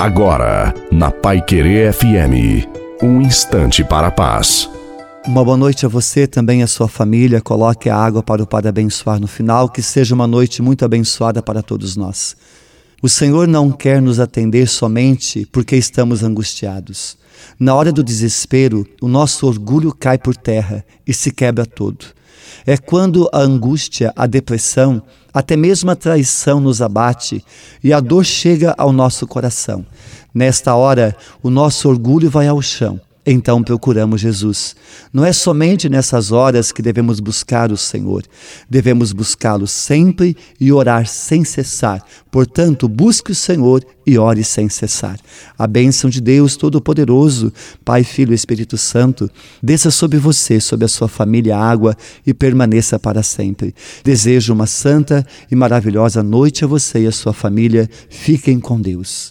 Agora, na Pai Querer FM, um instante para a paz. Uma boa noite a você, também a sua família. Coloque a água para o Padre abençoar no final, que seja uma noite muito abençoada para todos nós. O Senhor não quer nos atender somente porque estamos angustiados. Na hora do desespero, o nosso orgulho cai por terra e se quebra todo. É quando a angústia, a depressão, até mesmo a traição nos abate e a dor chega ao nosso coração. Nesta hora, o nosso orgulho vai ao chão então procuramos Jesus. Não é somente nessas horas que devemos buscar o Senhor, devemos buscá-lo sempre e orar sem cessar. Portanto, busque o Senhor e ore sem cessar. A bênção de Deus Todo-Poderoso, Pai, Filho e Espírito Santo, desça sobre você, sobre a sua família, água e permaneça para sempre. Desejo uma santa e maravilhosa noite a você e a sua família. Fiquem com Deus.